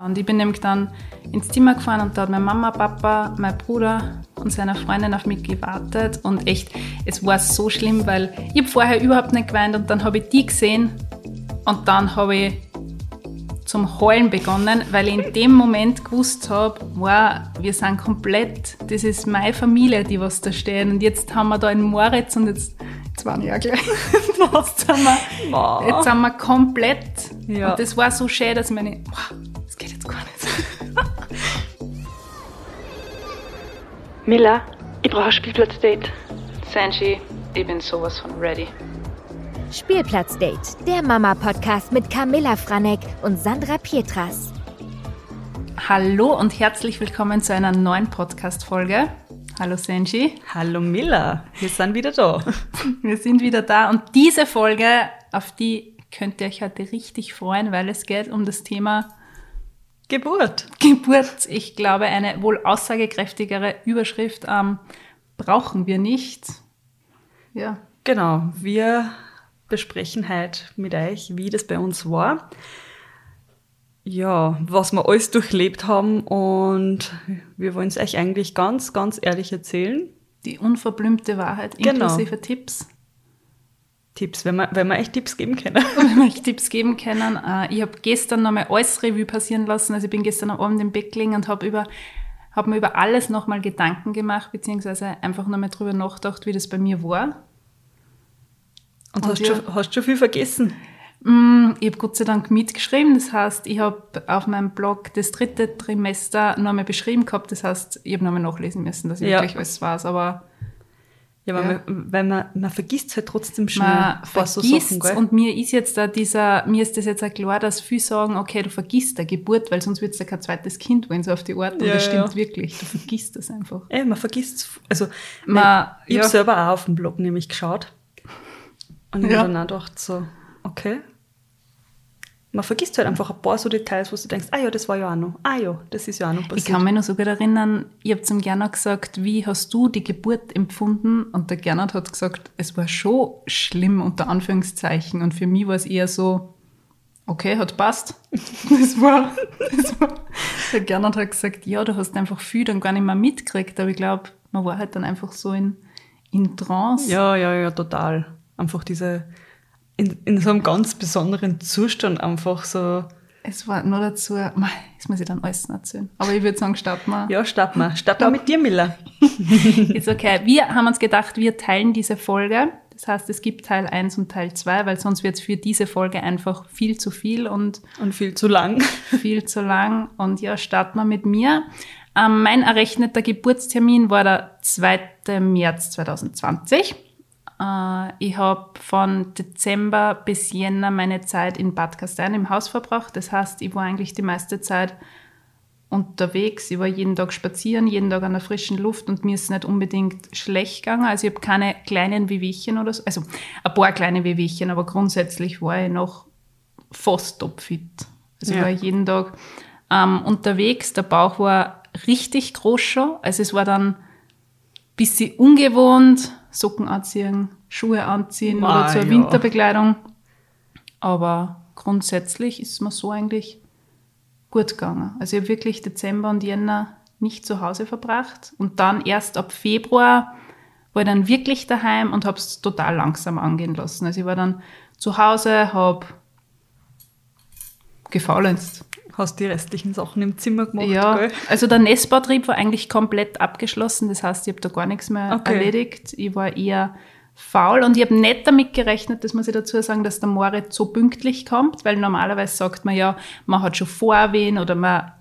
Und ich bin nämlich dann ins Zimmer gefahren und da hat meine Mama, Papa, mein Bruder und seine Freundin auf mich gewartet. Und echt, es war so schlimm, weil ich habe vorher überhaupt nicht geweint und dann habe ich die gesehen und dann habe ich zum Heulen begonnen, weil ich in dem Moment gewusst habe, wow, wir sind komplett, das ist meine Familie, die was da stehen. Und jetzt haben wir da einen Moritz und jetzt, jetzt waren ja gleich. jetzt, sind wir, jetzt sind wir komplett. Ja. Und das war so schön, dass ich meine, wow, Miller, ich brauche ein Spielplatzdate. Sanji, ich bin sowas von ready. Spielplatzdate, der Mama-Podcast mit Camilla Franek und Sandra Pietras. Hallo und herzlich willkommen zu einer neuen Podcast-Folge. Hallo Senji. Hallo Miller, wir sind wieder da. Wir sind wieder da und diese Folge, auf die könnt ihr euch heute richtig freuen, weil es geht um das Thema Geburt. Geburt, ich glaube, eine wohl aussagekräftigere Überschrift ähm, brauchen wir nicht. Ja. Genau, wir besprechen heute mit euch, wie das bei uns war. Ja, was wir alles durchlebt haben und wir wollen es euch eigentlich ganz, ganz ehrlich erzählen. Die unverblümte Wahrheit genau. inklusive genau. Tipps. Tipps, wenn wir, wenn wir echt Tipps geben können. wenn wir echt Tipps geben können. Äh, ich habe gestern nochmal alles Revue passieren lassen. Also ich bin gestern am Abend im Bett gelegen und habe über habe mir über alles nochmal Gedanken gemacht, beziehungsweise einfach nochmal drüber nachgedacht, wie das bei mir war. Und, und hast, ja, schon, hast schon viel vergessen? Mm, ich habe Gott sei Dank mitgeschrieben. Das heißt, ich habe auf meinem Blog das dritte Trimester nochmal beschrieben gehabt. Das heißt, ich habe nochmal nachlesen müssen, dass ich ja. wirklich alles weiß. Aber ja, weil, ja. Man, weil man, man vergisst halt trotzdem schon man vergisst so Sachen, gell? Und mir ist jetzt da dieser, mir ist das jetzt auch klar, dass viele sagen, okay, du vergisst der Geburt, weil sonst wird es ja kein zweites Kind, wenn so auf die Art. Und ja, das stimmt ja. wirklich. Du vergisst das einfach. Ey, man vergisst Also, man, ich ja. habe selber auch auf dem Blog nämlich geschaut. Und ich ja. habe dann auch gedacht so, okay, man vergisst halt einfach ein paar so Details, wo du denkst, ah ja, das war ja auch noch, ah ja, das ist ja auch noch passiert. Ich kann mich noch sogar erinnern, ich habe zum Gernot gesagt, wie hast du die Geburt empfunden? Und der Gernot hat gesagt, es war schon schlimm, unter Anführungszeichen. Und für mich war es eher so, okay, hat passt. Das war, das war. Der Gernot hat gesagt, ja, du hast einfach viel dann gar nicht mehr mitgekriegt, aber ich glaube, man war halt dann einfach so in, in Trance. Ja, ja, ja, total. Einfach diese in, in so einem ganz besonderen Zustand einfach so. Es war nur dazu, das muss ich dann alles erzählen. Aber ich würde sagen, starten wir. Ja, starten wir. Starten wir mit dir, Miller. Ist okay. Wir haben uns gedacht, wir teilen diese Folge. Das heißt, es gibt Teil 1 und Teil 2, weil sonst wird es für diese Folge einfach viel zu viel und, und viel zu lang. Viel zu lang. Und ja, starten wir mit mir. Ähm, mein errechneter Geburtstermin war der 2. März 2020. Äh, ich habe von Dezember bis Jänner meine Zeit in Bad Gastein im Haus verbracht. Das heißt, ich war eigentlich die meiste Zeit unterwegs. Ich war jeden Tag spazieren, jeden Tag an der frischen Luft und mir ist nicht unbedingt schlecht gegangen. Also ich habe keine kleinen Wehwehchen oder so. Also ein paar kleine Wehwehchen, aber grundsätzlich war ich noch fast topfit. Also ja. ich war jeden Tag ähm, unterwegs. Der Bauch war richtig groß schon. Also es war dann ein bisschen ungewohnt Socken anziehen, Schuhe anziehen Ma, oder zur ja. Winterbekleidung. Aber grundsätzlich ist es mir so eigentlich gut gegangen. Also ich habe wirklich Dezember und Jänner nicht zu Hause verbracht und dann erst ab Februar war ich dann wirklich daheim und habe es total langsam angehen lassen. Also ich war dann zu Hause, habe gefaulenzt. Hast die restlichen Sachen im Zimmer gemacht? Ja, gell? also der Nestbautrieb war eigentlich komplett abgeschlossen. Das heißt, ich habe da gar nichts mehr okay. erledigt. Ich war eher faul und ich habe nicht damit gerechnet, das muss ich dazu sagen, dass der Moritz so pünktlich kommt, weil normalerweise sagt man ja, man hat schon Vorwehen oder man,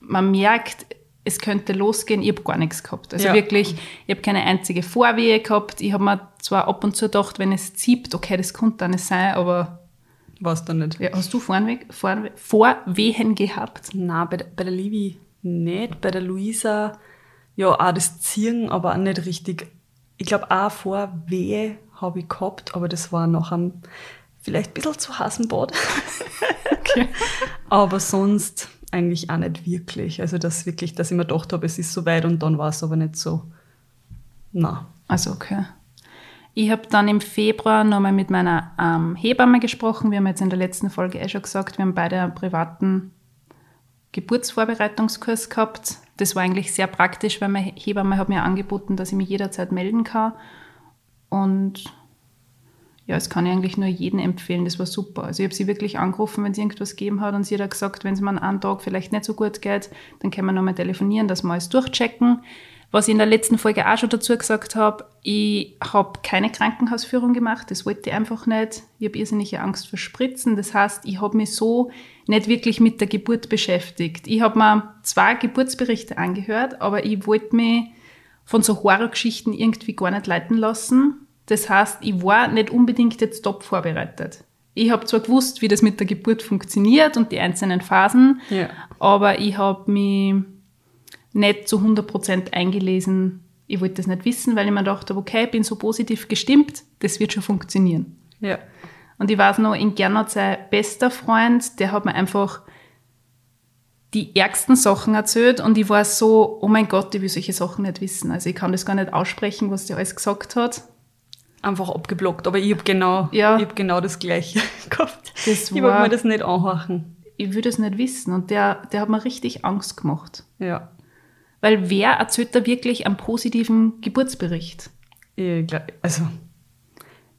man merkt, es könnte losgehen. Ich habe gar nichts gehabt. Also ja. wirklich, ich habe keine einzige Vorwehe gehabt. Ich habe mir zwar ab und zu gedacht, wenn es zieht, okay, das könnte dann nicht sein, aber was dann nicht. Ja, hast du Vorweh, Vorweh, Vorwehen gehabt? Nein, bei, der, bei der Livi nicht. Bei der Luisa, ja, auch das Ziehen, aber auch nicht richtig. Ich glaube, auch Vorwehe habe ich gehabt, aber das war nach einem vielleicht ein bisschen zu heißen Bad. okay. aber sonst eigentlich auch nicht wirklich. Also, dass wirklich, dass ich mir gedacht habe, es ist so weit und dann war es aber nicht so. Na. Also, okay. Ich habe dann im Februar nochmal mit meiner ähm, Hebamme gesprochen. Wir haben jetzt in der letzten Folge eh schon gesagt, wir haben beide einen privaten Geburtsvorbereitungskurs gehabt. Das war eigentlich sehr praktisch, weil meine Hebamme hat mir angeboten, dass ich mich jederzeit melden kann. Und ja, das kann ich eigentlich nur jedem empfehlen. Das war super. Also ich habe sie wirklich angerufen, wenn es irgendwas gegeben hat und sie hat gesagt, wenn es mir einen Tag vielleicht nicht so gut geht, dann können wir nochmal telefonieren, dass wir alles durchchecken. Was ich in der letzten Folge auch schon dazu gesagt habe, ich habe keine Krankenhausführung gemacht, das wollte ich einfach nicht. Ich habe irrsinnige Angst vor Spritzen. Das heißt, ich habe mich so nicht wirklich mit der Geburt beschäftigt. Ich habe mir zwei Geburtsberichte angehört, aber ich wollte mich von so Horrorgeschichten irgendwie gar nicht leiten lassen. Das heißt, ich war nicht unbedingt jetzt top vorbereitet. Ich habe zwar gewusst, wie das mit der Geburt funktioniert und die einzelnen Phasen, Ja. aber ich habe mich nicht zu 100% eingelesen. Ich wollte das nicht wissen, weil ich mir dachte, okay, ich bin so positiv gestimmt, das wird schon funktionieren. Ja. Und ich weiß noch, in Gernot sein bester Freund, der hat mir einfach die ärgsten Sachen erzählt und ich war so, oh mein Gott, ich will solche Sachen nicht wissen. Also ich kann das gar nicht aussprechen, was der alles gesagt hat. Einfach abgeblockt. Aber ich habe genau, Ja. ich hab genau das Gleiche gehabt. Das ich war- wollte mir das nicht anhorchen. Ich will das nicht wissen. Und der, der hat mir richtig Angst gemacht. Ja. Weil wer erzählt da wirklich einen positiven Geburtsbericht? Ich glaub, also,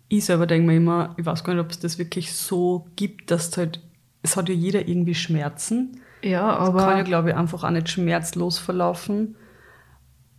ich selber denke mir immer, ich weiß gar nicht, ob es das wirklich so gibt, dass es halt, es hat ja jeder irgendwie Schmerzen. Ja, Das aber kann ja, glaube ich, einfach auch nicht schmerzlos verlaufen.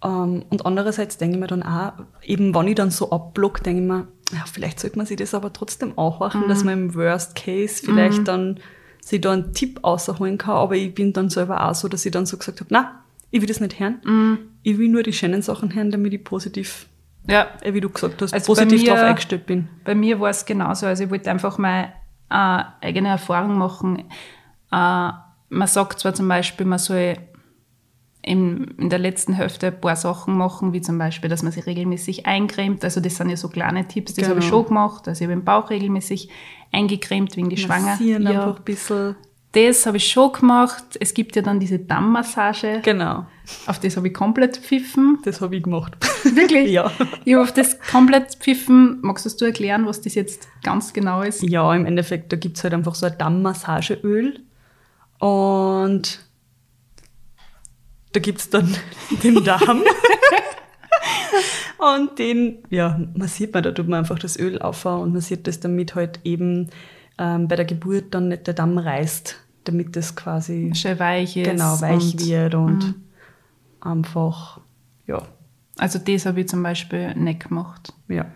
Ähm, und andererseits denke ich mir dann auch, eben wenn ich dann so abblock, denke ich mir, ja, vielleicht sollte man sich das aber trotzdem auch machen, dass man im Worst Case vielleicht dann sich da einen Tipp außerholen kann. Aber ich bin dann selber auch so, dass ich dann so gesagt habe, na, ich will das nicht hören. Ich will nur die schönen Sachen hören, damit ich positiv, ja, äh, wie du gesagt hast, Also positiv mir- drauf eingestellt bin. Bei mir war es genauso. Also ich wollte einfach mal äh, eigene Erfahrung machen. Äh, man sagt zwar zum Beispiel, man soll in, in der letzten Hälfte ein paar Sachen machen, wie zum Beispiel, dass man sich regelmäßig eincremt. Also das sind ja so kleine Tipps, das habe ich Genau. schon gemacht. Also ich habe den Bauch regelmäßig eingecremt wegen die Schwanger. Ja, einfach ein bisschen. Das habe ich schon gemacht. Es gibt ja dann diese Dammmassage. Genau, Auf das habe ich komplett pfiffen. das habe ich gemacht. Wirklich? ja. Ich habe auf das komplett pfiffen. Magst du erklären, was das jetzt ganz genau ist? Ja, im Endeffekt, da gibt's halt einfach so ein Dammmassageöl. Und da gibt's dann den Darm. und den, ja, massiert man, da tut man einfach das Öl auf und massiert das, damit halt eben ähm, bei der Geburt dann nicht der Damm reißt, damit das quasi Schön weich ist. genau weich und- wird und einfach, ja, Also das habe ich zum Beispiel nicht gemacht. ja.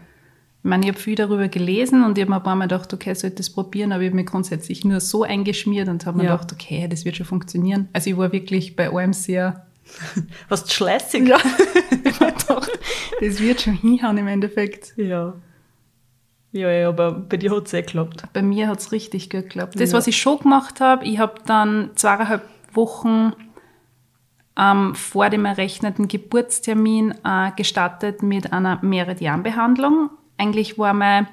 Ich meine, ich habe viel darüber gelesen und ich habe mir ein paar Mal gedacht, okay, ich sollte das probieren, aber ich habe mich grundsätzlich nur so eingeschmiert und habe mir Ja. gedacht, okay, das wird schon funktionieren. Also ich war wirklich bei allem sehr, Was schleißig. ja, ich habe gedacht, das wird schon hinhauen im Endeffekt. Ja. Ja, ja, aber bei dir hat's eh geklappt. Bei mir hat es richtig gut geklappt. Das, Ja. was ich schon gemacht habe, ich habe dann zweieinhalb Wochen ähm, vor dem errechneten Geburtstermin äh, gestartet mit einer Meridianbehandlung. Eigentlich war mein,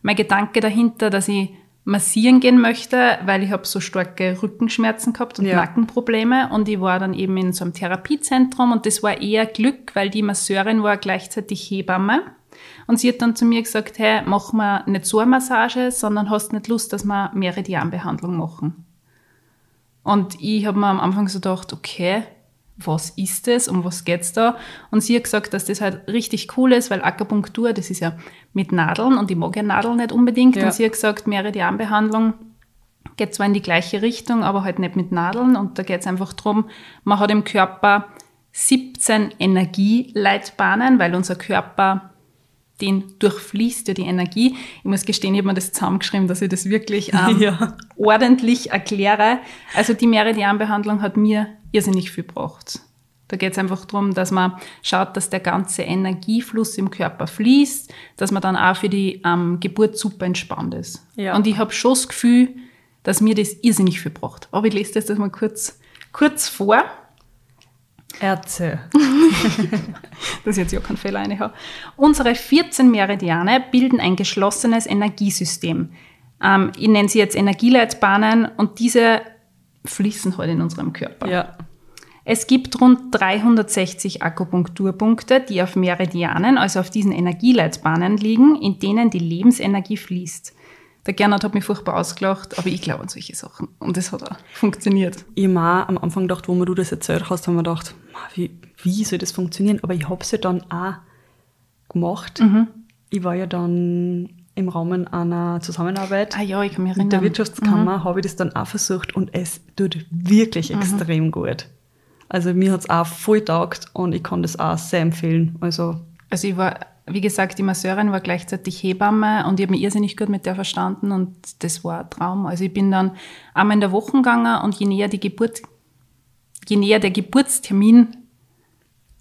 mein Gedanke dahinter, dass ich massieren gehen möchte, weil ich habe so starke Rückenschmerzen gehabt und Ja. Nackenprobleme und ich war dann eben in so einem Therapiezentrum und das war eher Glück, weil die Masseurin war gleichzeitig Hebamme und sie hat dann zu mir gesagt, hey, mach mal nicht so eine Massage, sondern hast nicht Lust, dass wir Meridianbehandlung machen. Und ich habe mir am Anfang so gedacht, okay, was ist das, um was geht's da? Und sie hat gesagt, dass das halt richtig cool ist, weil Akupunktur, das ist ja mit Nadeln und ich mag ja Nadeln nicht unbedingt. Ja. Und sie hat gesagt, Meridianbehandlung geht zwar in die gleiche Richtung, aber halt nicht mit Nadeln. Und da geht's einfach drum, man hat im Körper 17 Energieleitbahnen, weil unser Körper den durchfließt ja die Energie. Ich muss gestehen, ich habe mir das zusammengeschrieben, dass ich das wirklich ähm, Ja. ordentlich erkläre. Also die Meridianbehandlung hat mir irrsinnig viel gebracht. Da geht es einfach darum, dass man schaut, dass der ganze Energiefluss im Körper fließt, dass man dann auch für die ähm, Geburt super entspannt ist. Ja. Und ich habe schon das Gefühl, dass mir das irrsinnig viel braucht. Aber ich lese das jetzt mal kurz, kurz vor. Erzähl. dass ich jetzt ja keinen Fehler reinhaue. Unsere 14 Meridiane bilden ein geschlossenes Energiesystem. Ähm, ich nenne sie jetzt Energieleitbahnen und diese fließen halt in unserem Körper. Ja. Es gibt rund 360 Akupunkturpunkte, die auf Meridianen, also auf diesen Energieleitbahnen liegen, in denen die Lebensenergie fließt. Der Gernot hat mich furchtbar ausgelacht, aber ich glaube an solche Sachen. Und das hat auch funktioniert. Ich habe am Anfang gedacht, wo mir du das erzählt hast, haben wir gedacht, "Ma, wie, wie soll das funktionieren? Aber ich habe es ja dann auch gemacht. Mhm. Ich war ja dann im Rahmen einer Zusammenarbeit Ah ja, mit der. Wirtschaftskammer, habe ich das dann auch versucht und es tut wirklich Mhm. extrem gut. Also mir hat es auch voll taugt und ich kann das auch sehr empfehlen. Also Also ich war, wie gesagt, die Masseurin war gleichzeitig Hebamme und ich habe mich irrsinnig gut mit der verstanden und das war ein Traum. Also ich bin dann einmal in der Woche gegangen und je näher die Geburt, je näher der Geburtstermin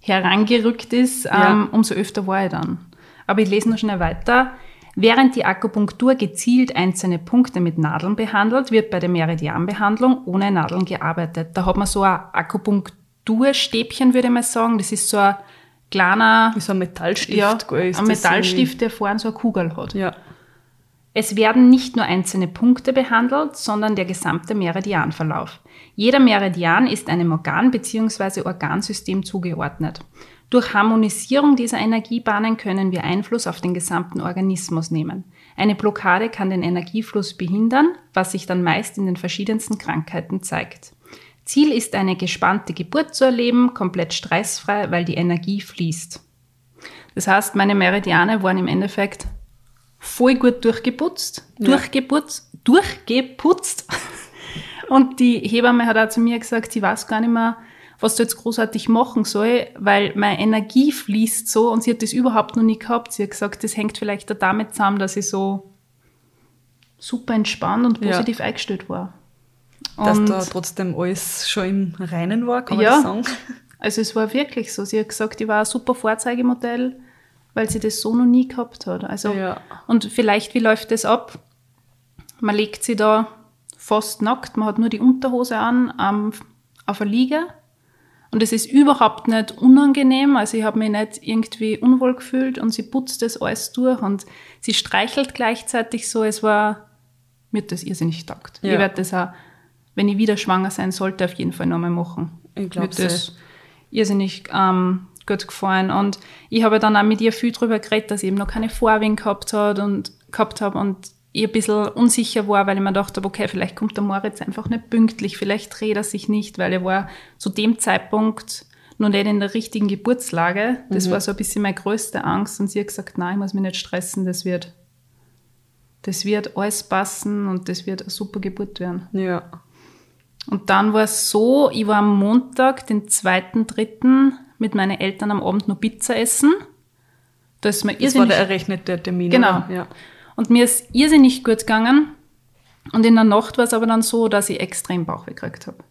herangerückt ist, Ja. ähm, umso öfter war ich dann. Aber ich lese noch schnell weiter. Während die Akupunktur gezielt einzelne Punkte mit Nadeln behandelt, wird bei der Meridianbehandlung ohne Nadeln gearbeitet. Da hat man so ein Akupunkturstäbchen, würde ich mal sagen. Das ist so ein kleiner, wie so ein Metallstift. ja, ein Metallstift, der vorne so eine Kugel hat. Ja. Es werden nicht nur einzelne Punkte behandelt, sondern der gesamte Meridianverlauf. Jeder Meridian ist einem Organ bzw. Organsystem zugeordnet. Durch Harmonisierung dieser Energiebahnen können wir Einfluss auf den gesamten Organismus nehmen. Eine Blockade kann den Energiefluss behindern, was sich dann meist in den verschiedensten Krankheiten zeigt. Ziel ist eine gespannte Geburt zu erleben, komplett stressfrei, weil die Energie fließt. Das heißt, meine Meridiane waren im Endeffekt voll gut durchgeputzt, Ja. durchgeputzt, durchgeputzt. Und die Hebamme hat auch zu mir gesagt, sie weiß gar nicht mehr, was du jetzt großartig machen soll, weil meine Energie fließt so und sie hat das überhaupt noch nie gehabt. Sie hat gesagt, das hängt vielleicht auch damit zusammen, dass ich so super entspannt und Ja. positiv eingestellt war. Dass Und- da trotzdem alles schon im Reinen war, kann man Ja. das sagen? Also es war wirklich so. Sie hat gesagt, ich war ein super Vorzeigemodell, weil sie das so noch nie gehabt hat. Also Ja. und vielleicht wie läuft das ab? Man legt sie da fast nackt, man hat nur die Unterhose an ähm, auf der Liege und es ist überhaupt nicht unangenehm. Also ich habe mich nicht irgendwie unwohl gefühlt und sie putzt das alles durch und sie streichelt gleichzeitig so. Es war mir hat das irrsinnig taugt. Ja. Ich werde das auch, wenn ich wieder schwanger sein sollte, auf jeden Fall nochmal machen. Ich hat das irrsinnig ähm, gut gefallen. Und ich habe dann auch mit ihr viel darüber geredet, dass ich eben noch keine Vorwehen gehabt hat und gehabt habe und ich ein bisschen unsicher war, weil ich mir gedacht habe, okay, vielleicht kommt der Moritz einfach nicht pünktlich, vielleicht dreht er sich nicht, weil er war zu dem Zeitpunkt noch nicht in der richtigen Geburtslage. Das war so ein bisschen meine größte Angst. Und sie hat gesagt, nein, ich muss mich nicht stressen, das wird, das wird alles passen und das wird eine super Geburt werden. Ja. Und dann war es so, ich war am Montag, den 2.3., mit meinen Eltern am Abend noch Pizza essen. Da ist mir Das war der errechnete Termin. Genau. Ja. und mir ist irrsinnig gut gegangen. Und in der Nacht war es aber dann so, dass ich extrem Bauchweh gekriegt habe.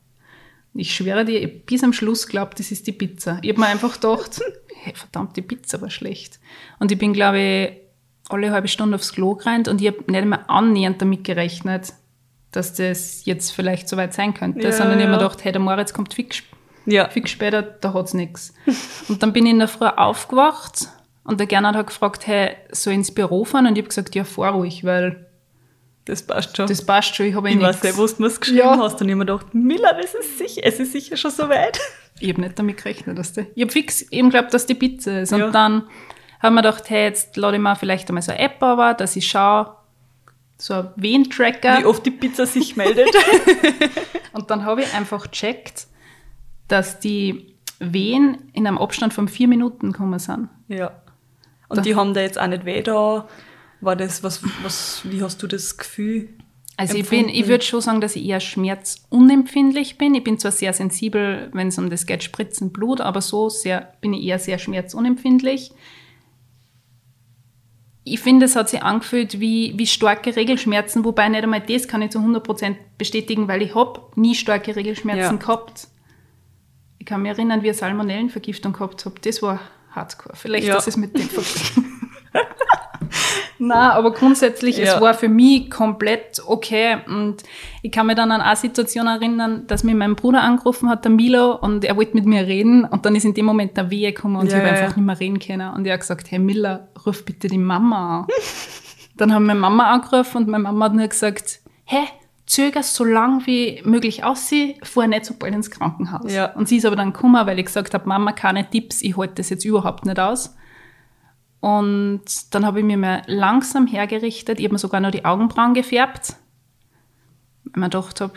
Ich schwöre dir, ich bis am Schluss glaubt, das ist die Pizza. Ich habe mir einfach gedacht, hey, verdammt, die Pizza war schlecht. Und ich bin, glaube ich, alle halbe Stunde aufs Klo gerannt und ich habe nicht mehr annähernd damit gerechnet, dass das jetzt vielleicht so weit sein könnte. Ja, sondern ich habe mir gedacht, hey, der Moritz kommt fix, Ja. fix später, da hat's nix. Und dann bin ich in der Früh aufgewacht und der Gernot hat gefragt, hey, soll ich ins Büro fahren? Und ich habe gesagt, ja, fahr ruhig, weil Das passt schon. das passt schon, ich habe eh ich nichts. weiß nicht, wo du mir geschrieben Ja. hast. Und ich habe mir gedacht, Miller, das ist sicher, es ist sicher schon so weit. Ich habe nicht damit gerechnet, dass die, ich habe fix eben geglaubt, dass die Pizza ist. Und Ja. dann haben wir gedacht, hey, jetzt lade ich mir vielleicht einmal so eine App aber, dass ich schaue, so ein Wehentracker. Wie oft die Pizza sich meldet. Und dann habe ich einfach gecheckt, dass die Wehen in einem Abstand von vier Minuten gekommen sind. ja. Und Da- die haben da jetzt auch nicht weh da. War das, was, was, wie hast du das Gefühl? Also ich bin, empfunden? ich würde schon sagen, dass ich eher schmerzunempfindlich bin. Ich bin zwar sehr sensibel, wenn es um das geht, Spritzen Blut, aber so sehr, bin ich eher sehr schmerzunempfindlich. Ich finde, es hat sich angefühlt wie, wie starke Regelschmerzen, wobei nicht einmal das kann ich zu 100% bestätigen, weil ich habe nie starke Regelschmerzen Ja. gehabt. Ich kann mich erinnern, wie ich Salmonellenvergiftung gehabt habe. Das war hardcore. Vielleicht Ja. ist es mit dem verglichen. Na, aber grundsätzlich, Ja. es war für mich komplett okay. Und ich kann mich dann an eine Situation erinnern, dass mir mein Bruder angerufen hat, der Milo, und er wollte mit mir reden. Und dann ist in dem Moment der Wehe gekommen und Ja, ich habe einfach nicht mehr reden können. Und er hat gesagt, hey Miller, ruf bitte die Mama an. dann haben meine Mama angerufen und meine Mama hat nur gesagt, hey, zöger so lang wie möglich aus, fahr nicht so bald ins Krankenhaus. Ja. Und sie ist aber dann gekommen, weil ich gesagt habe, Mama, keine Tipps, ich halte das jetzt überhaupt nicht aus. Und dann habe ich mir mal langsam hergerichtet. Ich habe mir sogar noch die Augenbrauen gefärbt. Weil ich mir gedacht habe,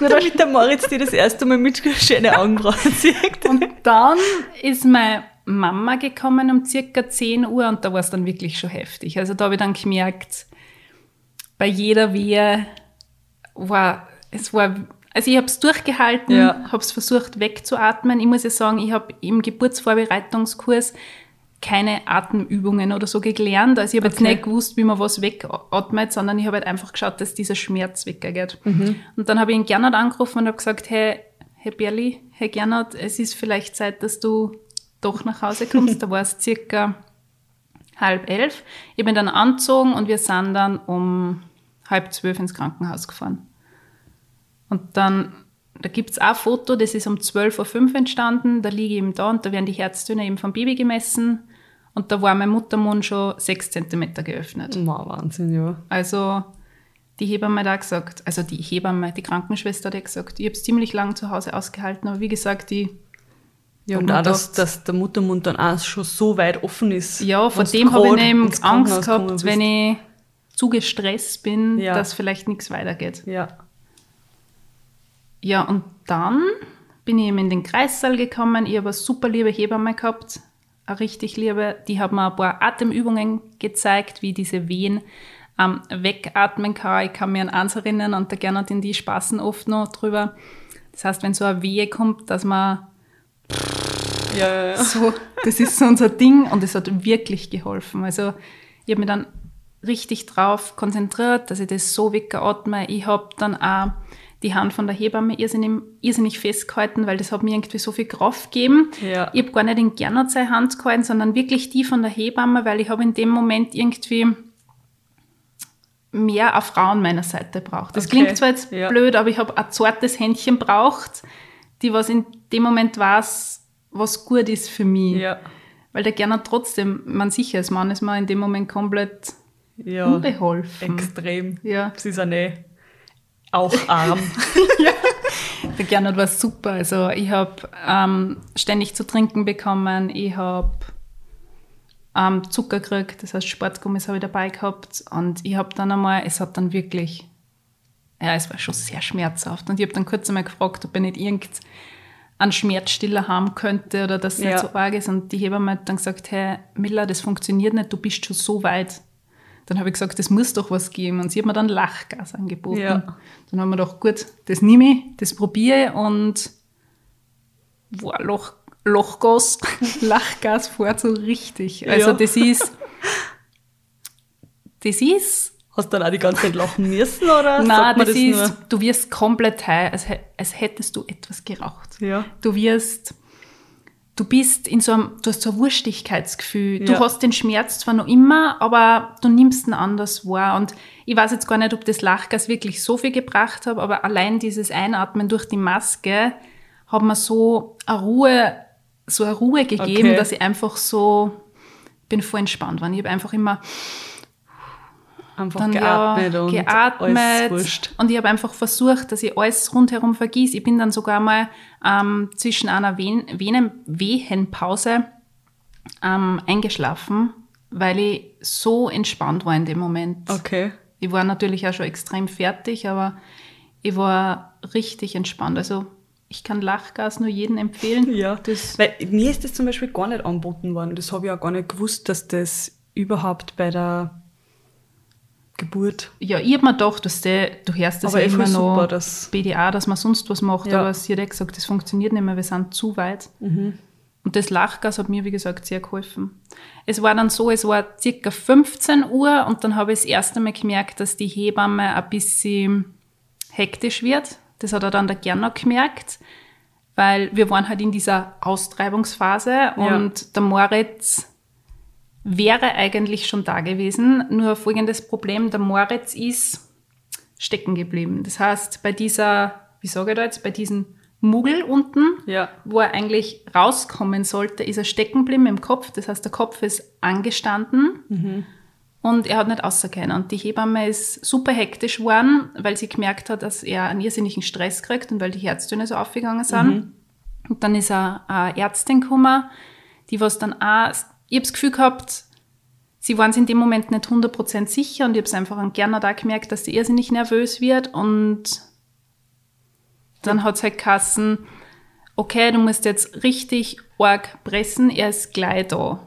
Damit der Moritz dir das erste Mal mit schöne Augenbrauen sieht. Und dann ist meine Mama gekommen um circa 10 Uhr und da war es dann wirklich schon heftig. Also da habe ich dann gemerkt, bei jeder Wehe war, es war, also ich habe es durchgehalten, Ja. habe es versucht wegzuatmen. Ich muss ja sagen, ich habe im Geburtsvorbereitungskurs keine Atemübungen oder so gelernt. Also ich habe Okay. jetzt nicht gewusst, wie man was wegatmet, sondern ich habe halt einfach geschaut, dass dieser Schmerz weggeht. Und dann habe ich ihn Gernot angerufen und habe gesagt, hey, hey Berli, hey Gernot, es ist vielleicht Zeit, dass du doch nach Hause kommst. da war es circa halb elf. Ich bin dann angezogen und wir sind dann um halb zwölf ins Krankenhaus gefahren. Und dann, da gibt's auch ein Foto, das ist um 12.05 Uhr entstanden. Da liege ich eben da und da werden die Herztöne eben vom Baby gemessen. Und da war mein Muttermund schon sechs Zentimeter geöffnet. Ma, Wahnsinn, ja. Also die Hebamme hat auch gesagt, also die Hebamme, die Krankenschwester hat gesagt, ich habe es ziemlich lang zu Hause ausgehalten, aber wie gesagt, die, Ja, und mir auch, dass, dass der Muttermund dann auch schon so weit offen ist. ja, vor dem habe ich eben Angst gehabt, wenn ich zu gestresst bin, Ja. dass vielleicht nichts weitergeht. Ja. Ja, und dann bin ich eben in den Kreissaal gekommen. Ich habe eine super liebe Hebamme gehabt, eine richtig liebe. Die hat mir ein paar Atemübungen gezeigt, wie ich diese Wehen ähm, wegatmen kann. Ich kann mir an eins erinnern und der Gernot in die spaßen oft noch drüber. Das heißt, wenn so eine Wehe kommt, dass man Ja, ja, ja. so, das ist so unser Ding und es hat wirklich geholfen. Also ich habe mich dann richtig drauf konzentriert, dass ich das so weggeatme. Ich habe dann auch die Hand von der Hebamme irrsinnig, irrsinnig festgehalten, weil das hat mir irgendwie so viel Kraft gegeben. Ja. Ich habe gar nicht in Gernot seine Hand gehalten, sondern wirklich die von der Hebamme, weil ich habe in dem Moment irgendwie mehr eine Frau an meiner Seite braucht. Das Okay, klingt zwar jetzt ja. blöd, aber ich habe ein zartes Händchen braucht, die was in dem Moment weiß, was gut ist für mich. Ja. Weil der gerne trotzdem, man sicher als Mann ist man in dem Moment komplett Ja. unbeholfen. Extrem. Ja. Sie ist ja nicht auch arm. Der Gernot war super. Also ich habe ähm, ständig zu trinken bekommen, ich habe ähm, Zucker gekriegt, das heißt Sportgummis habe ich dabei gehabt und ich habe dann einmal, es hat dann wirklich, ja, es war schon sehr schmerzhaft und ich habe dann kurz einmal gefragt, ob ich nicht irgendeinen Schmerzstiller haben könnte oder dass es Ja. nicht so arg ist und die Hebamme hat dann gesagt, hey Miller, das funktioniert nicht, du bist schon so weit. Dann habe ich gesagt, das muss doch was geben. Und sie hat mir dann Lachgas angeboten. Ja. Dann haben wir gedacht, gut, das nehme ich, das probiere ich und wow, Loch, Lochgas, Lachgas fährt so richtig. Also Ja. das ist, das ist, Hast du dann auch die ganze Zeit lachen müssen, oder? nein, man das, ist, nur? du wirst komplett high, als, als hättest du etwas geraucht. Ja. Du wirst, du bist in so einem, du hast so ein Wurstigkeitsgefühl. Du Ja. hast den Schmerz zwar noch immer, aber du nimmst ihn anders wahr. Und ich weiß jetzt gar nicht, ob das Lachgas wirklich so viel gebracht hat, aber allein dieses Einatmen durch die Maske hat mir so eine Ruhe, so eine Ruhe gegeben, Okay. dass ich einfach so, ich bin voll entspannt war. Ich habe einfach immer Einfach geatmet ja, und geatmet alles wurscht. und ich habe einfach versucht, dass ich alles rundherum vergieße. Ich bin dann sogar mal ähm, zwischen einer Wen Venen Wehenpause ähm, eingeschlafen, weil ich so entspannt war in dem Moment. Okay. Ich war natürlich auch schon extrem fertig, aber ich war richtig entspannt. Also ich kann Lachgas nur jedem empfehlen. Ja, Das, weil mir ist das zum Beispiel gar nicht angeboten worden. Das habe ich auch gar nicht gewusst, dass das überhaupt bei der Geburt. ja, ich habe mir gedacht, dass der, du hörst das Aber ja immer noch, super, dass- BDA, dass man sonst was macht, Ja. aber sie hat eh gesagt, das funktioniert nicht mehr, wir sind zu weit. Mhm. Und das Lachgas hat mir, wie gesagt, sehr geholfen. Es war dann so, es war circa 15 Uhr und dann habe ich das erste Mal gemerkt, dass die Hebamme ein bisschen hektisch wird. Das hat er dann der Gernot gemerkt, weil wir waren halt in dieser Austreibungsphase und der Moritz wäre eigentlich schon da gewesen. Nur folgendes Problem, der Moritz ist stecken geblieben. Das heißt, bei dieser, wie sage ich da jetzt, bei diesem Muggel unten, Ja. wo er eigentlich rauskommen sollte, ist er stecken geblieben im Kopf. Das heißt, der Kopf ist angestanden und er hat nicht rausgehen. Und die Hebamme ist super hektisch geworden, weil sie gemerkt hat, dass er einen irrsinnigen Stress kriegt und weil die Herztöne so aufgegangen sind. Und dann ist er eine Ärztin gekommen, die was dann auch, ich habe das Gefühl gehabt, sie waren sich in dem Moment nicht 100% sicher und ich habe es einfach an Gerner da gemerkt, dass sie irrsinnig nervös wird und dann hat es halt kassen, okay, du musst jetzt richtig arg pressen, er ist gleich da.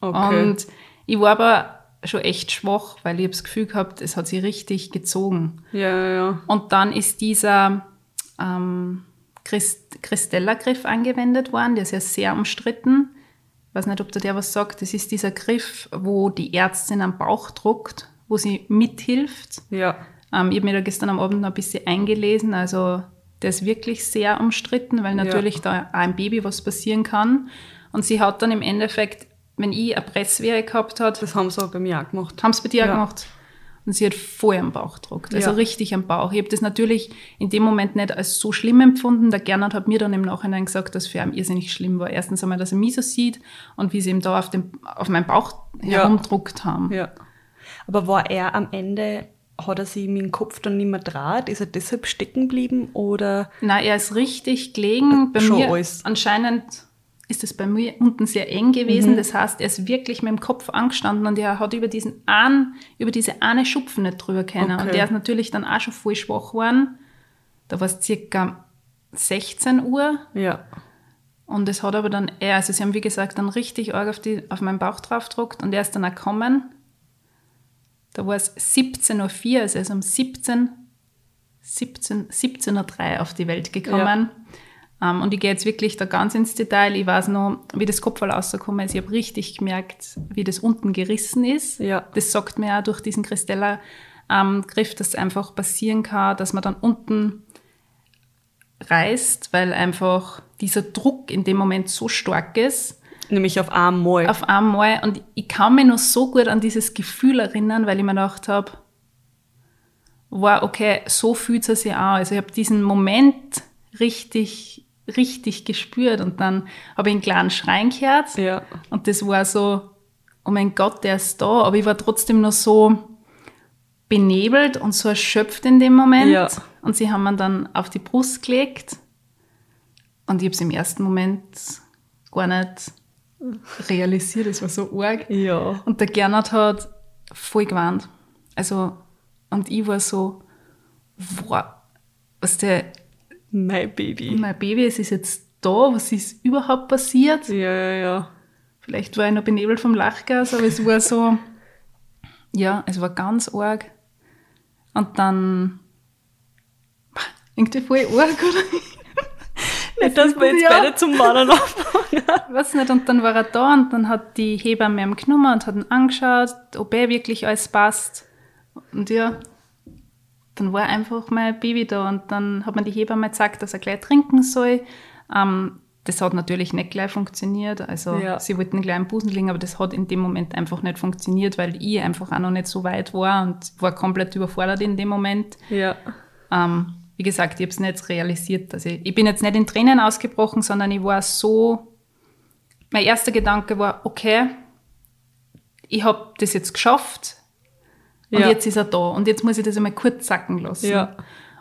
Okay. Und ich war aber schon echt schwach, weil ich habe das Gefühl gehabt, es hat sie richtig gezogen. ja, ja, ja. Und dann ist dieser ähm, Christ Christella-Griff angewendet worden, der ist ja sehr umstritten. Ich weiß nicht, ob der der was sagt. Das ist dieser Griff, wo die Ärztin am Bauch druckt, wo sie mithilft. Ja. Ähm, ich habe mir da gestern am Abend noch ein bisschen eingelesen. Also der ist wirklich sehr umstritten, weil natürlich da auch ein Baby was passieren kann. Und sie hat dann im Endeffekt, wenn ich eine Presswehre gehabt hat, Das haben sie auch bei mir auch gemacht. haben es bei dir auch Ja. gemacht. Und sie hat voll am Bauch gedruckt, also Ja. richtig am Bauch. Ich habe das natürlich in dem Moment nicht als so schlimm empfunden. Der Gernot hat mir dann im Nachhinein gesagt, dass für ihn irrsinnig schlimm war. Erstens einmal, dass er mich so sieht und wie sie ihm da auf, dem, auf meinen Bauch Ja. herumdruckt haben. Ja. Aber war er am Ende, hat er sich mit dem Kopf dann nicht mehr draht? Ist er deshalb stecken geblieben oder? Na, er ist richtig gelegen. Bei Schon mir alles. anscheinend ist es bei mir unten sehr eng gewesen. Mhm. Das heißt, er ist wirklich mit dem Kopf angestanden und er hat über diesen einen, über diese eine Schupfen nicht drüber können. Okay. Und der ist natürlich dann auch schon voll schwach geworden. Da war es circa 16 Uhr. Ja. Und es hat aber dann er, also sie haben wie gesagt dann richtig arg auf, die, auf meinen Bauch draufgedruckt und er ist dann auch gekommen. Da war es 17.04 Uhr, also er ist um 17, 17, 17.03 Uhr auf die Welt gekommen. Ähm, und ich gehe jetzt wirklich da ganz ins Detail. Ich weiß noch, wie das Kopfball rausgekommen ist. Ich habe richtig gemerkt, wie das unten gerissen ist. Ja. Das sagt mir auch durch diesen Christella-Griff, dass es einfach passieren kann, dass man dann unten reißt, weil einfach dieser Druck in dem Moment so stark ist, Nämlich auf einmal. auf einmal. Und ich kann mich noch so gut an dieses Gefühl erinnern, weil ich mir gedacht habe, wow, okay, so fühlt es sich an. Also ich habe diesen Moment richtig, richtig gespürt und dann habe ich einen kleinen Schreien gehört ja. und das war so, oh mein Gott, der ist da, aber ich war trotzdem noch so benebelt und so erschöpft in dem Moment. Ja. Und sie haben mir dann auf die Brust gelegt und ich habe es im ersten Moment gar nicht realisiert, es war so arg. Ja. Und der Gernot hat voll gewarnt. Also, und ich war so, wow, was der, Mein Baby. mein Baby, es ist jetzt da, was ist überhaupt passiert? Ja, ja, ja. Vielleicht war ich noch benebelt vom Lachgas, aber es war so, ja, es war ganz arg. Und dann, irgendwie voll arg, oder? Nicht, dass wir jetzt Ja. beide zum Wandern anfangen. Ich weiß nicht, und dann war er da und dann hat die Hebamme ihm genommen und hat ihn angeschaut, ob er wirklich alles passt. Und ja, dann war einfach mein Baby da und dann hat mir die Hebamme gesagt, dass er gleich trinken soll. Ähm, das hat natürlich nicht gleich funktioniert. Also Ja. sie wollten gleich im Busen liegen, aber das hat in dem Moment einfach nicht funktioniert, weil ich einfach auch noch nicht so weit war und war komplett überfordert in dem Moment. Ja. Ähm, wie gesagt, ich habe es nicht realisiert. Also ich, ich bin jetzt nicht in Tränen ausgebrochen, sondern ich war so. Mein erster Gedanke war, okay, ich habe das jetzt geschafft und Ja. jetzt ist er da und jetzt muss ich das einmal kurz sacken lassen. Ja.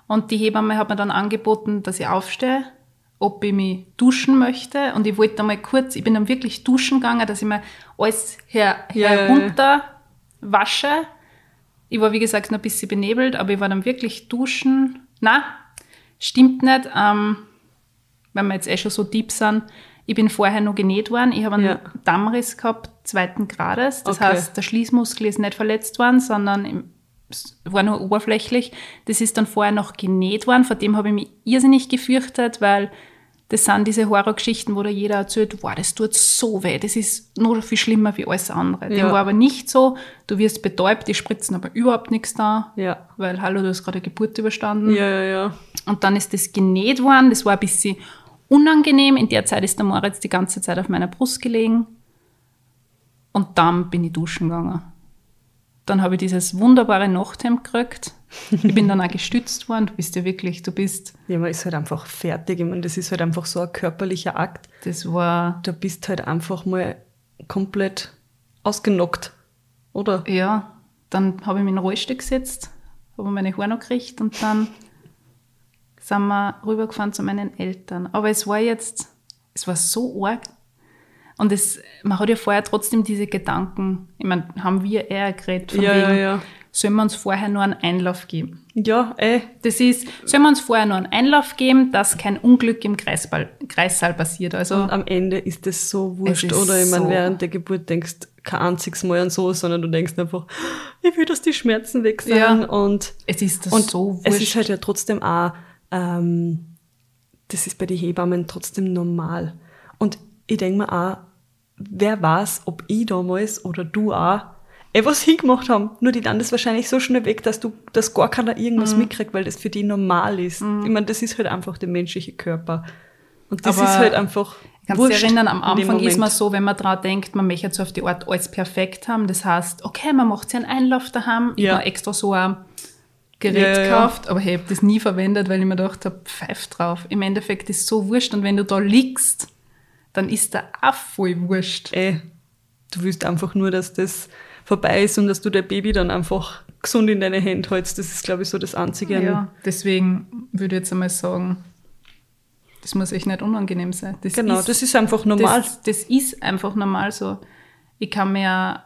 Und die Hebamme hat mir dann angeboten, dass ich aufstehe, ob ich mich duschen möchte. Und ich wollte einmal kurz, ich bin dann wirklich duschen gegangen, dass ich mir alles her, ja. herunter wasche. Ich war, wie gesagt, noch ein bisschen benebelt, aber ich war dann wirklich duschen. Na, stimmt nicht. Ähm, wenn wir jetzt eh schon so deep sind. Ich bin vorher noch genäht worden. Ich habe einen Ja. Dammriss gehabt, zweiten Grades. Das Okay. heißt, der Schließmuskel ist nicht verletzt worden, sondern im, war nur oberflächlich. Das ist dann vorher noch genäht worden. Vor dem habe ich mich irrsinnig gefürchtet, weil das sind diese Horrorgeschichten, wo da jeder erzählt, wow, das tut so weh, das ist noch viel schlimmer wie alles andere. Dem Ja. war aber nicht so. Du wirst betäubt, die spritzen aber überhaupt nichts da, Ja. weil, hallo, du hast gerade eine Geburt überstanden. Ja, ja, ja. Und dann ist das genäht worden. Das war ein bisschen unangenehm. In der Zeit ist der Moritz die ganze Zeit auf meiner Brust gelegen. Und dann bin ich duschen gegangen. Dann habe ich dieses wunderbare Nachthemd gekriegt. Ich bin dann auch gestützt worden. Du bist ja wirklich, du bist, Ja, man ist halt einfach fertig. Ich meine, das ist halt einfach so ein körperlicher Akt. das war, Da bist halt einfach mal komplett ausgenockt. Oder? ja, dann habe ich mich in den Rollstuhl gesetzt, habe meine Haare noch gekriegt und dann sind wir rübergefahren zu meinen Eltern. Aber es war jetzt, es war so arg. Und es, man hat ja vorher trotzdem diese Gedanken, ich meine, haben wir eher geredet, von Ja, ja, wegen, ja. sollen wir uns vorher nur einen Einlauf geben? Ja, eh. Das ist, sollen wir uns vorher nur einen Einlauf geben, dass kein Unglück im Kreisball, Kreissaal passiert. Also, Und am Ende ist das so wurscht, oder? Ich meine, so- während der Geburt denkst kein einziges Mal an so, sondern du denkst einfach, ich will, dass die Schmerzen weg sind. Ja. Und, es ist das und so es wurscht. ist halt ja trotzdem auch, ähm, das ist bei den Hebammen trotzdem normal. Und ich denke mir auch, wer weiß, ob ich damals oder du auch etwas hingemacht haben. Nur die dann das wahrscheinlich so schnell weg, dass du, dass gar keiner irgendwas Mhm. mitkriegt, weil das für die normal ist. Ich meine, das ist halt einfach der menschliche Körper. Und das Aber ist halt einfach. Kannst du dich erinnern, am Anfang ist man so, wenn man daran denkt, man möchte so auf die Art alles perfekt haben. Das heißt, okay, man macht sich einen Einlauf daheim. Ja. extra so ein Gerät Ja, ja, ja. gekauft, aber ich habe das nie verwendet, weil ich mir gedacht habe, pfeif drauf. Im Endeffekt ist es so wurscht und wenn du da liegst, dann ist da auch voll wurscht. Ey, du willst einfach nur, dass das vorbei ist und dass du dein Baby dann einfach gesund in deine Hände hältst. Das ist, glaube ich, so das Einzige. Ja, deswegen würde ich jetzt einmal sagen, das muss echt nicht unangenehm sein. Das Genau, ist, das ist einfach normal. Das, das ist einfach normal so. Ich kann mir ja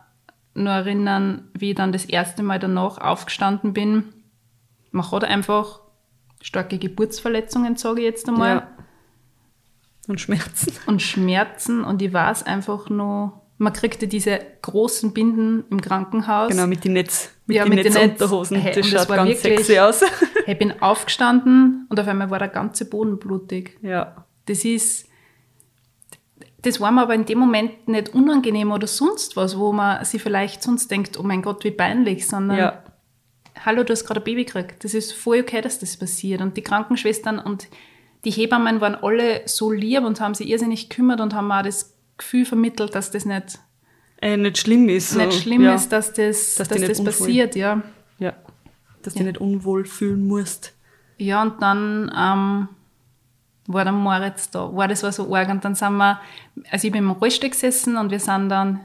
nur erinnern, wie ich dann das erste Mal danach aufgestanden bin. Man hat einfach starke Geburtsverletzungen, sage ich jetzt einmal, Ja. Und Schmerzen. und Schmerzen. Und ich weiß einfach nur, man kriegte diese großen Binden im Krankenhaus. Genau, mit den Netz, mit Ja, den mit den Netzunterhosen. Netz- Hey, das das schaut war ganz wirklich- sexy aus. Ich bin aufgestanden und auf einmal war der ganze Boden blutig. ja. Das ist, das war mir aber in dem Moment nicht unangenehm oder sonst was, wo man sich vielleicht sonst denkt, oh mein Gott, wie peinlich, sondern Ja. Hallo, du hast gerade ein Baby gekriegt. Das ist voll okay, dass das passiert. Und die Krankenschwestern und die Hebammen waren alle so lieb und haben sich irrsinnig gekümmert und haben auch das Gefühl vermittelt, dass das nicht, Äh, nicht schlimm ist. So. nicht schlimm ja. ist, dass das, Dass dass das passiert, ja. Ja. Dass du dich nicht unwohl fühlen musst. Ja, und dann ähm, war der Moritz da. War, das war so arg. Und dann sind wir, also ich bin im Rollstuhl gesessen und wir sind dann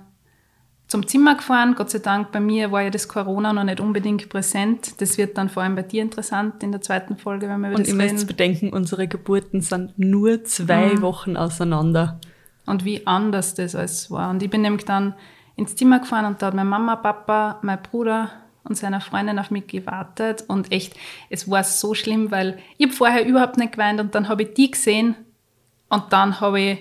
zum Zimmer gefahren. Gott sei Dank, bei mir war ja das Corona noch nicht unbedingt präsent. Das wird dann vor allem bei dir interessant in der zweiten Folge, wenn wir über Und das müsst reden. bedenken, unsere Geburten sind nur zwei Mhm. Wochen auseinander. Und wie anders das alles war. Und ich bin nämlich dann ins Zimmer gefahren und da hat meine Mama, Papa, mein Bruder und seine Freundin auf mich gewartet. Und echt, es war so schlimm, weil ich habe vorher überhaupt nicht geweint und dann habe ich die gesehen und dann habe ich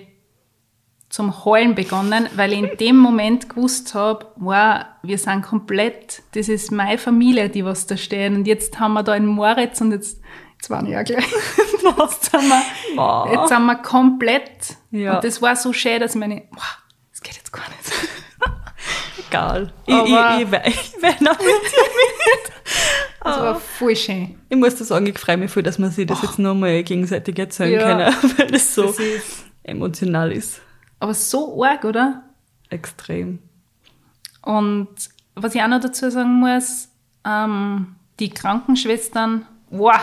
zum Heulen begonnen, weil ich in dem Moment gewusst habe, wow, wir sind komplett, das ist meine Familie, die was da stehen. Und jetzt haben wir da einen Moritz und jetzt, jetzt waren ich ja gleich. jetzt, sind wir, Wow. jetzt sind wir komplett. Ja. Und das war so schön, dass ich meine, wow, das geht jetzt gar nicht. Egal. Ich, Aber- ich, ich, wei- ich weine auch mit. Das war voll schön. Ich muss da sagen, ich freue mich voll, dass wir sich das jetzt nochmal gegenseitig erzählen Ja. können, weil das so Das ist, emotional ist. Aber so arg, oder? Extrem. Und was ich auch noch dazu sagen muss, ähm, die Krankenschwestern, wow,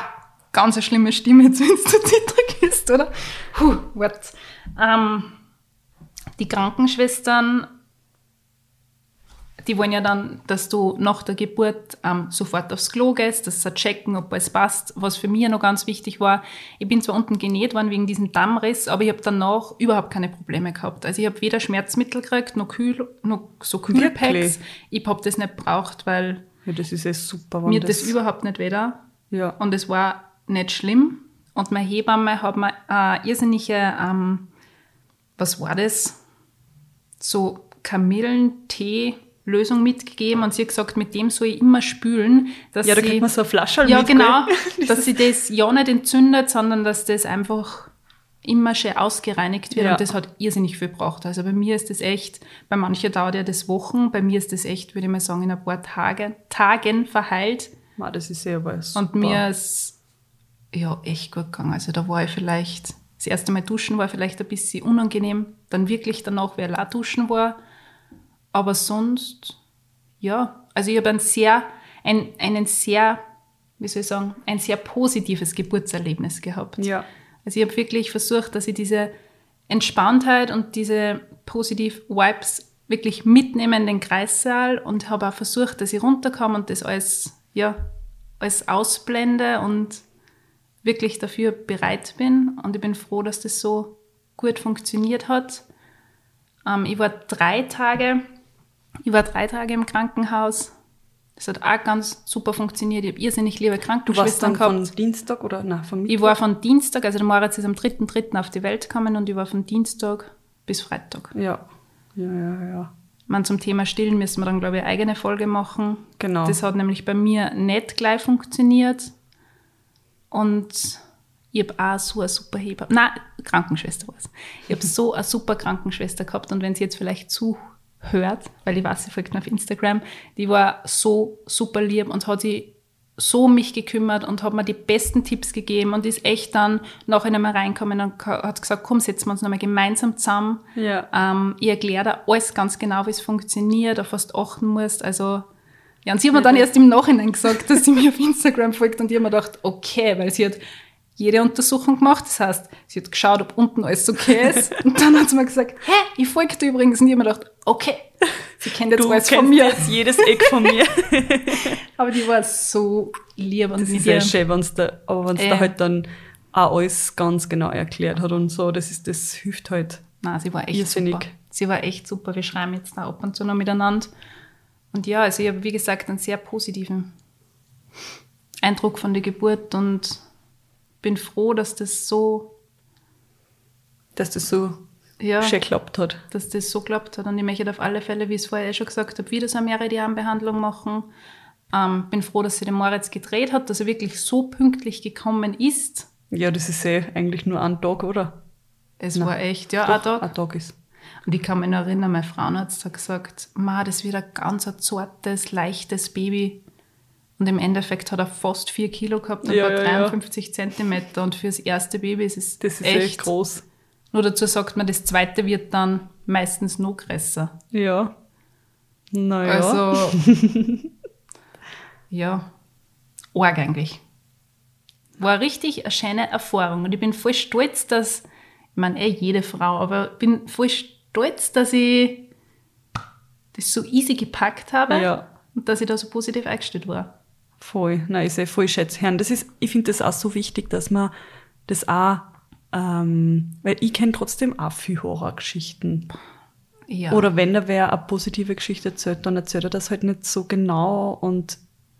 ganz eine schlimme Stimme, jetzt wenn du zittrig ist, oder? Puh, what? Ähm, die Krankenschwestern, die wollen ja dann, dass du nach der Geburt ähm, sofort aufs Klo gehst, dass sie checken, ob alles passt. Was für mich ja noch ganz wichtig war, ich bin zwar unten genäht worden wegen diesem Dammriss, aber ich habe danach überhaupt keine Probleme gehabt. Also ich habe weder Schmerzmittel gekriegt, noch, Kühl, noch so Kühlpacks. Ich habe das nicht braucht, weil Ja, das ist ja super, mir das, überhaupt nicht weder. Ja. Und es war nicht schlimm. Und meine Hebamme hat mir eine irrsinnige, ähm, was war das? So Kamillentee-Lösung mitgegeben und sie hat gesagt, mit dem soll ich immer spülen. Dass ja, da sie, man so eine Flasche Ja, mit, genau. dass sie das ja nicht entzündet, sondern dass das einfach immer schön ausgereinigt wird. Ja. Und das hat irrsinnig viel gebraucht. Also bei mir ist das echt, bei manchen dauert ja das Wochen, bei mir ist das echt, würde ich mal sagen, in ein paar Tage, Tagen verheilt. Ma, das ist aber super. Und mir ist ja echt gut gegangen. Also da war ich vielleicht, das erste Mal duschen war vielleicht ein bisschen unangenehm, dann wirklich danach, weil auch duschen war. Aber sonst, ja, also ich habe ein sehr, ein, einen sehr, wie soll ich sagen, ein sehr positives Geburtserlebnis gehabt. Ja. Also ich habe wirklich versucht, dass ich diese Entspanntheit und diese positive Vibes wirklich mitnehme in den Kreissaal und habe auch versucht, dass ich runterkomme und das alles, ja, alles ausblende und wirklich dafür bereit bin. Und ich bin froh, dass das so gut funktioniert hat. Ähm, ich war drei Tage, ich war drei Tage im Krankenhaus. Das hat auch ganz super funktioniert. Ich habe irrsinnig liebe Du warst Krankenschwestern dann gehabt. von Dienstag oder nein, von Mittwoch? Ich war von Dienstag, also der Moritz ist am 3.3. auf die Welt gekommen und ich war von Dienstag bis Freitag. Ja. Ja, ja, ja. Man zum Thema Stillen müssen wir dann, glaube ich, eine eigene Folge machen. Genau. Das hat nämlich bei mir nicht gleich funktioniert. Und ich habe auch so eine super Hebamme, nein, Krankenschwester war es. Ich habe so eine super Krankenschwester gehabt und wenn sie jetzt vielleicht zuhört, weil ich weiß, sie folgt mir auf Instagram, die war so super lieb und hat sich so um mich gekümmert und hat mir die besten Tipps gegeben und ist echt dann nachher nicht mehr reinkommen und hat gesagt, komm, setzen wir uns nochmal gemeinsam zusammen. Ja. Ähm, ich erkläre da alles ganz genau, wie es funktioniert, auf was du achten musst. Also, ja, und sie hat mir dann erst im Nachhinein gesagt, dass sie mir auf Instagram folgt und ich habe mir gedacht, okay, weil sie hat jede Untersuchung gemacht. Das heißt, sie hat geschaut, ob unten alles okay ist. Und dann hat sie mir gesagt, hä, ich folge dir übrigens. Und ich habe mir gedacht, okay, sie kennt jetzt Du alles von mir. jetzt jedes Eck von mir. Aber die war so lieb und Das mit ist ja schön, wenn's da, aber wenn es Äh. da halt dann auch alles ganz genau erklärt hat und so, das ist, das hilft halt. Nein, sie war echt Irrsinnig. super. Sie war echt super. Wir schreiben jetzt da ab und zu noch miteinander. Und ja, also ich habe, wie gesagt, einen sehr positiven Eindruck von der Geburt und bin froh, dass das so, Dass das so ja, schön geklappt hat. dass das so klappt hat. Und ich möchte auf alle Fälle, wie ich es vorher eh schon gesagt habe, wieder so eine Meridianbehandlung machen. Ähm, bin froh, dass sie den Moritz gedreht hat, dass er wirklich so pünktlich gekommen ist. Ja, das ist eh eigentlich nur ein Tag, oder? Es Nein. war echt, ja, Doch, ein Tag. Ein Tag ist. Und ich kann mich noch erinnern, mein Frauenarzt hat gesagt, Ma, das wird ein ganz ein zartes, leichtes Baby. Und im Endeffekt hat er fast vier Kilo gehabt und Ja, war ja, ja. 53 Zentimeter. Und fürs erste Baby ist es Das ist echt echt groß. Nur dazu sagt man, das zweite wird dann meistens noch größer. Ja. Naja. Also, ja, arg eigentlich. War richtig eine schöne Erfahrung. Und ich bin voll stolz, dass, ich meine, eh jede Frau, aber bin voll stolz, dass ich das so easy gepackt habe Ja. und dass ich da so positiv eingestellt war. Voll, nein, ist ja voll schätzherrn. Das ist, ich finde das auch so wichtig, dass man das auch, ähm, weil ich kenne trotzdem auch viel Horrorgeschichten. Ja. Oder wenn da wer eine positive Geschichte erzählt, dann erzählt er das halt nicht so genau und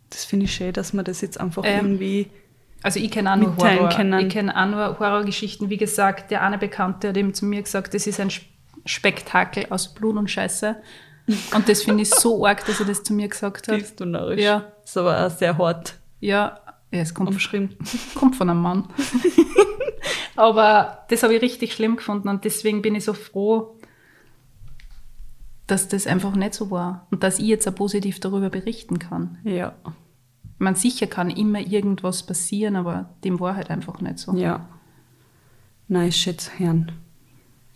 das finde ich schön, dass man das jetzt einfach Ähm, irgendwie, Also ich kenne auch nur Horror. können. Ich kenne auch nur Horrorgeschichten. Wie gesagt, der eine Bekannte hat eben zu mir gesagt, das ist ein Sp- Spektakel aus Blut und Scheiße. Und das finde ich so arg, dass er das zu mir gesagt hat. bist du narrisch. Ja. Ist aber auch sehr hart Ja, ja es kommt, umschrieben. kommt von einem Mann. Aber das habe ich richtig schlimm gefunden und deswegen bin ich so froh, dass das einfach nicht so war und dass ich jetzt auch positiv darüber berichten kann. Ja, meine, sicher kann immer irgendwas passieren, aber dem war halt einfach nicht so. ja. Nein, schätzherrn.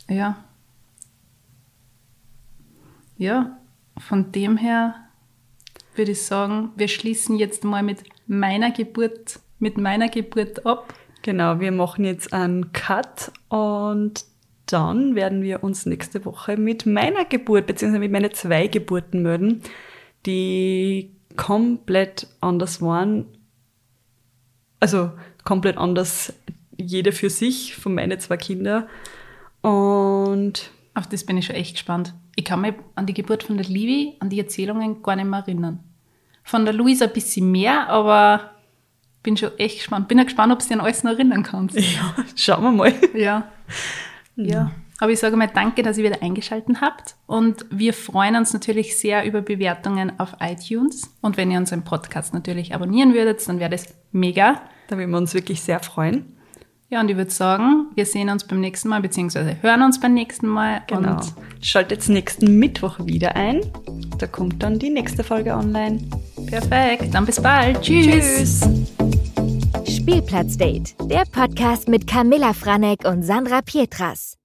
Ja. Ja, von dem her würde ich sagen, wir schließen jetzt mal mit meiner Geburt, mit meiner Geburt ab. Genau, wir machen jetzt einen Cut und dann werden wir uns nächste Woche mit meiner Geburt beziehungsweise mit meinen zwei Geburten melden, die komplett anders waren. Also komplett anders, jede für sich, von meinen zwei Kindern. Und Auf das bin ich schon echt gespannt. Ich kann mich an die Geburt von der Livi, an die Erzählungen gar nicht mehr erinnern. Von der Luisa ein bisschen mehr, aber bin schon echt gespannt. Bin ja gespannt, ob du dich an alles noch erinnern kannst. ja, schauen wir mal. Ja. Ja. Aber ich sage mal danke, dass ihr wieder eingeschaltet habt. Und wir freuen uns natürlich sehr über Bewertungen auf iTunes. Und wenn ihr unseren Podcast natürlich abonnieren würdet, dann wäre das mega. Da würden wir uns wirklich sehr freuen. Ja, und ich würde sagen, wir sehen uns beim nächsten Mal, beziehungsweise hören uns beim nächsten Mal. Genau. Und Schaltet nächsten Mittwoch wieder ein. Da kommt dann die nächste Folge online. perfekt. Dann bis bald. Tschüss. Spielplatzdate, der Podcast mit Camilla Franek und Sandra Pietras.